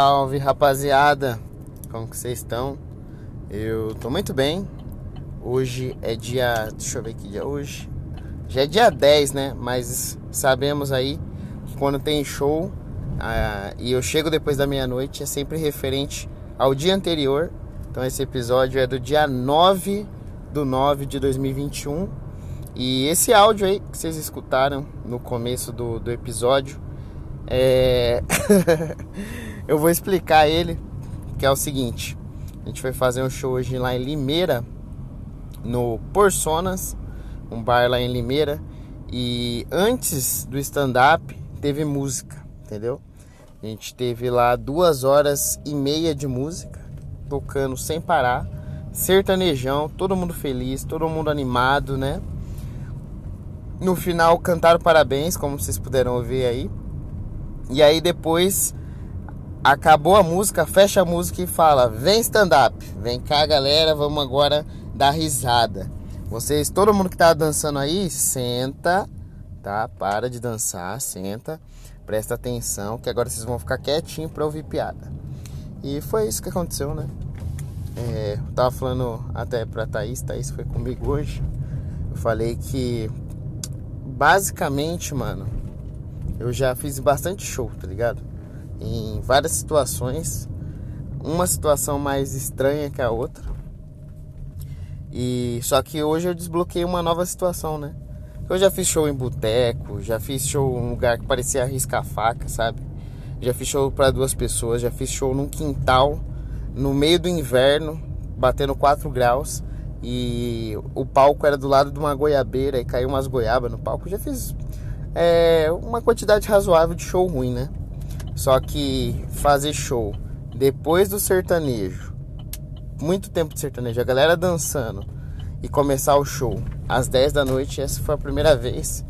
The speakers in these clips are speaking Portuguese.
Salve rapaziada, como que vocês estão? Eu tô muito bem. Hoje é dia. Deixa eu ver que dia é hoje. Já é dia 10, né? Mas sabemos aí que quando tem show ah, e eu chego depois da meia-noite é sempre referente ao dia anterior. Então esse episódio é do dia 9 do 9 de 2021. E esse áudio aí que vocês escutaram no começo do, do episódio é. eu vou explicar ele, que é o seguinte. A gente vai fazer um show hoje lá em Limeira, no Porsonas, um bar lá em Limeira. E antes do stand-up teve música, entendeu? A gente teve lá duas horas e meia de música, tocando sem parar, sertanejão, todo mundo feliz, todo mundo animado, né? No final cantaram parabéns, como vocês puderam ouvir aí. E aí depois acabou a música, fecha a música e fala: "Vem stand up, vem cá, galera, vamos agora dar risada". Vocês, todo mundo que tá dançando aí, senta, tá? Para de dançar, senta, presta atenção, que agora vocês vão ficar quietinho para ouvir piada. E foi isso que aconteceu, né? É, eu tava falando até pra Thaís, Thaís foi comigo hoje. Eu falei que basicamente, mano, eu já fiz bastante show, tá ligado? Em várias situações, uma situação mais estranha que a outra. E só que hoje eu desbloqueei uma nova situação, né? Eu já fiz show em boteco, já fiz show em um lugar que parecia riscar faca, sabe? Já fiz show para duas pessoas, já fiz show num quintal, no meio do inverno, batendo 4 graus. E o palco era do lado de uma goiabeira e caiu umas goiabas no palco. Já fiz é, uma quantidade razoável de show ruim, né? Só que fazer show depois do sertanejo, muito tempo de sertanejo, a galera dançando e começar o show às 10 da noite, essa foi a primeira vez.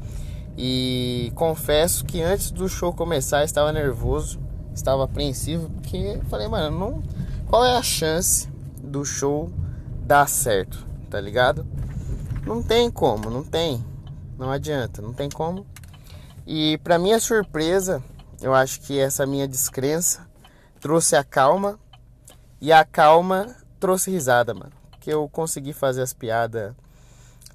E confesso que antes do show começar estava nervoso, estava apreensivo, porque falei, mano, não, qual é a chance do show dar certo, tá ligado? Não tem como, não tem. Não adianta, não tem como. E para minha surpresa, eu acho que essa minha descrença trouxe a calma e a calma trouxe risada, mano. Que eu consegui fazer as piadas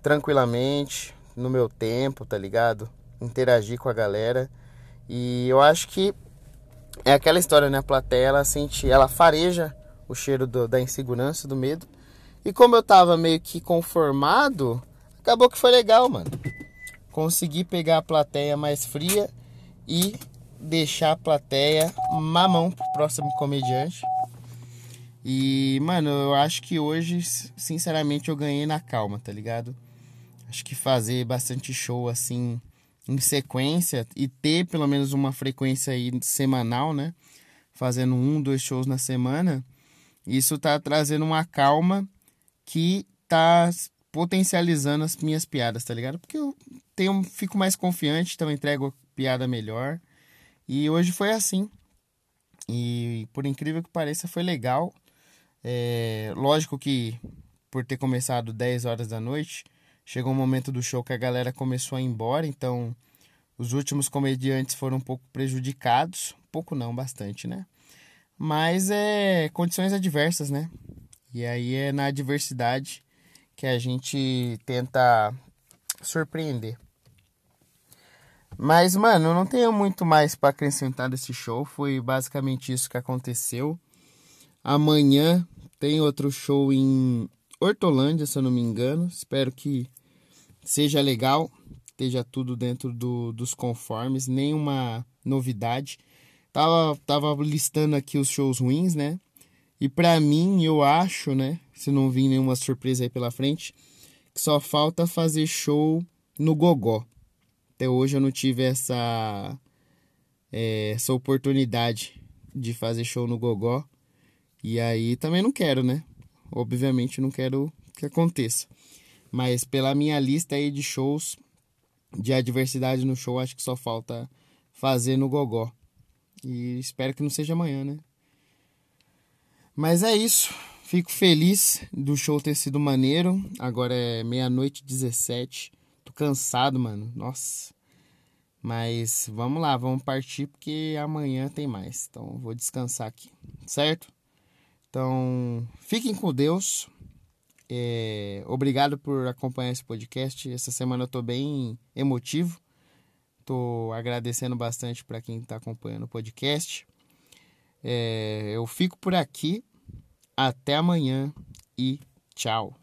tranquilamente, no meu tempo, tá ligado? Interagir com a galera. E eu acho que é aquela história, né? A plateia, ela sente, ela fareja o cheiro do, da insegurança, do medo. E como eu tava meio que conformado, acabou que foi legal, mano. Consegui pegar a plateia mais fria e deixar a plateia mamão pro próximo comediante. E, mano, eu acho que hoje, sinceramente, eu ganhei na calma, tá ligado? Acho que fazer bastante show assim em sequência e ter pelo menos uma frequência aí semanal, né? Fazendo um, dois shows na semana, isso tá trazendo uma calma que tá potencializando as minhas piadas, tá ligado? Porque eu tenho, fico mais confiante, então entrego piada melhor. E hoje foi assim. E por incrível que pareça, foi legal. É, lógico que por ter começado 10 horas da noite, chegou um momento do show que a galera começou a ir embora, então os últimos comediantes foram um pouco prejudicados. Pouco não, bastante, né? Mas é condições adversas, né? E aí é na adversidade que a gente tenta surpreender. Mas, mano, não tenho muito mais para acrescentar desse show. Foi basicamente isso que aconteceu. Amanhã tem outro show em Hortolândia, se eu não me engano. Espero que seja legal, esteja tudo dentro do, dos conformes, nenhuma novidade. Tava, tava listando aqui os shows ruins, né? E para mim, eu acho, né? Se não vir nenhuma surpresa aí pela frente, que só falta fazer show no Gogó. Até hoje eu não tive essa, é, essa oportunidade de fazer show no Gogó. E aí também não quero, né? Obviamente não quero que aconteça. Mas pela minha lista aí de shows, de adversidade no show, acho que só falta fazer no Gogó. E espero que não seja amanhã, né? Mas é isso. Fico feliz do show ter sido maneiro. Agora é meia-noite 17 cansado, mano. Nossa. Mas vamos lá, vamos partir porque amanhã tem mais. Então vou descansar aqui, certo? Então fiquem com Deus. É, obrigado por acompanhar esse podcast. Essa semana eu tô bem emotivo. Tô agradecendo bastante para quem está acompanhando o podcast. É, eu fico por aqui. Até amanhã e tchau.